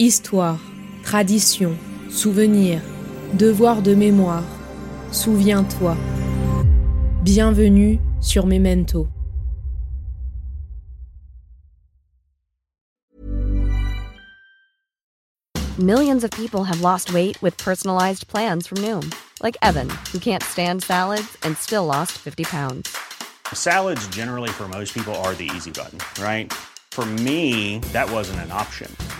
Histoire, tradition, souvenir, devoir de mémoire. Souviens-toi. Bienvenue sur Memento. Millions of people have lost weight with personalized plans from Noom, like Evan, who can't stand salads and still lost 50 pounds. Salads, generally, for most people, are the easy button, right? For me, that wasn't an option.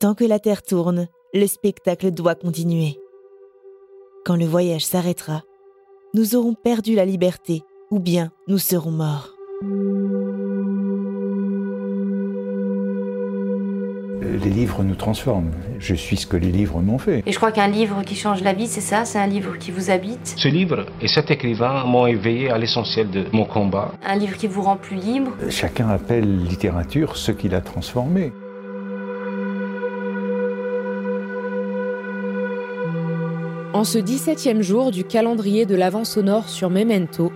Tant que la Terre tourne, le spectacle doit continuer. Quand le voyage s'arrêtera, nous aurons perdu la liberté ou bien nous serons morts. Les livres nous transforment. Je suis ce que les livres m'ont fait. Et je crois qu'un livre qui change la vie, c'est ça, c'est un livre qui vous habite? Ce livre et cet écrivain m'ont éveillé à l'essentiel de mon combat. Un livre qui vous rend plus libre? Chacun appelle littérature ce qu'il a transformé. En ce 17e jour du calendrier de l'Avent sonore sur Memento,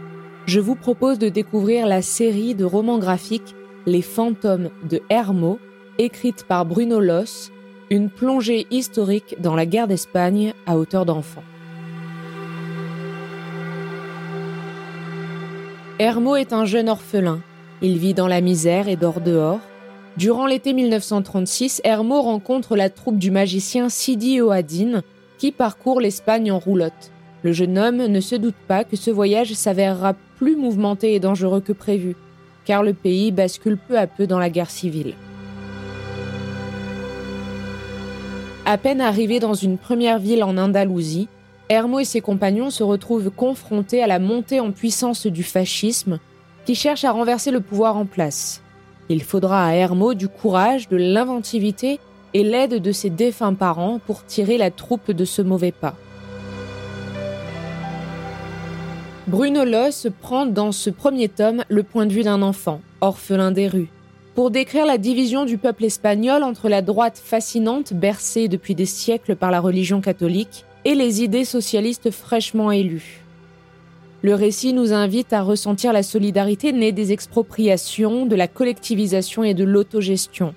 je vous propose de découvrir la série de romans graphiques Les fantômes de Hermo, écrite par Bruno Loss, une plongée historique dans la guerre d'Espagne à hauteur d'enfant. Hermo est un jeune orphelin. Il vit dans la misère et dort dehors. Durant l'été 1936, Hermo rencontre la troupe du magicien Sidi Oadine, qui parcourt l'Espagne en roulotte. Le jeune homme ne se doute pas que ce voyage s'avérera plus mouvementé et dangereux que prévu, car le pays bascule peu à peu dans la guerre civile. À peine arrivé dans une première ville en Andalousie, Hermo et ses compagnons se retrouvent confrontés à la montée en puissance du fascisme qui cherche à renverser le pouvoir en place. Il faudra à Hermo du courage, de l'inventivité et l'aide de ses défunts parents pour tirer la troupe de ce mauvais pas. Bruno Loss prend dans ce premier tome le point de vue d'un enfant, orphelin des rues, pour décrire la division du peuple espagnol entre la droite fascinante bercée depuis des siècles par la religion catholique et les idées socialistes fraîchement élues. Le récit nous invite à ressentir la solidarité née des expropriations, de la collectivisation et de l'autogestion.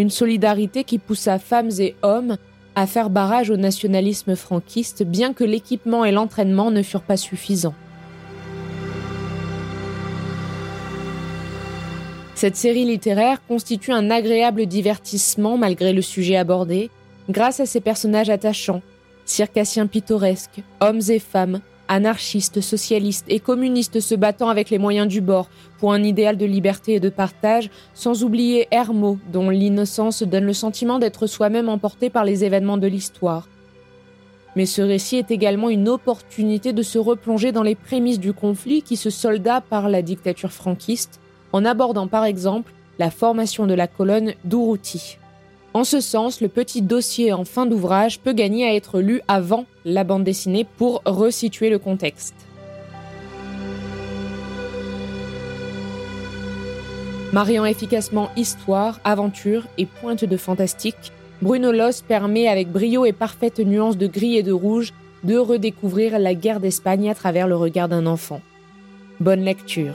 Une solidarité qui poussa femmes et hommes à faire barrage au nationalisme franquiste, bien que l'équipement et l'entraînement ne furent pas suffisants. Cette série littéraire constitue un agréable divertissement malgré le sujet abordé, grâce à ses personnages attachants, circassiens pittoresques, hommes et femmes, anarchistes, socialistes et communistes se battant avec les moyens du bord pour un idéal de liberté et de partage, sans oublier Hermo, dont l'innocence donne le sentiment d'être soi-même emporté par les événements de l'histoire. Mais ce récit est également une opportunité de se replonger dans les prémices du conflit qui se solda par la dictature franquiste, en abordant par exemple la formation de la colonne d'Urruti. En ce sens, le petit dossier en fin d'ouvrage peut gagner à être lu avant la bande dessinée pour resituer le contexte. Mariant efficacement histoire, aventure et pointe de fantastique, Bruno Loss permet avec brio et parfaite nuance de gris et de rouge de redécouvrir la guerre d'Espagne à travers le regard d'un enfant. Bonne lecture.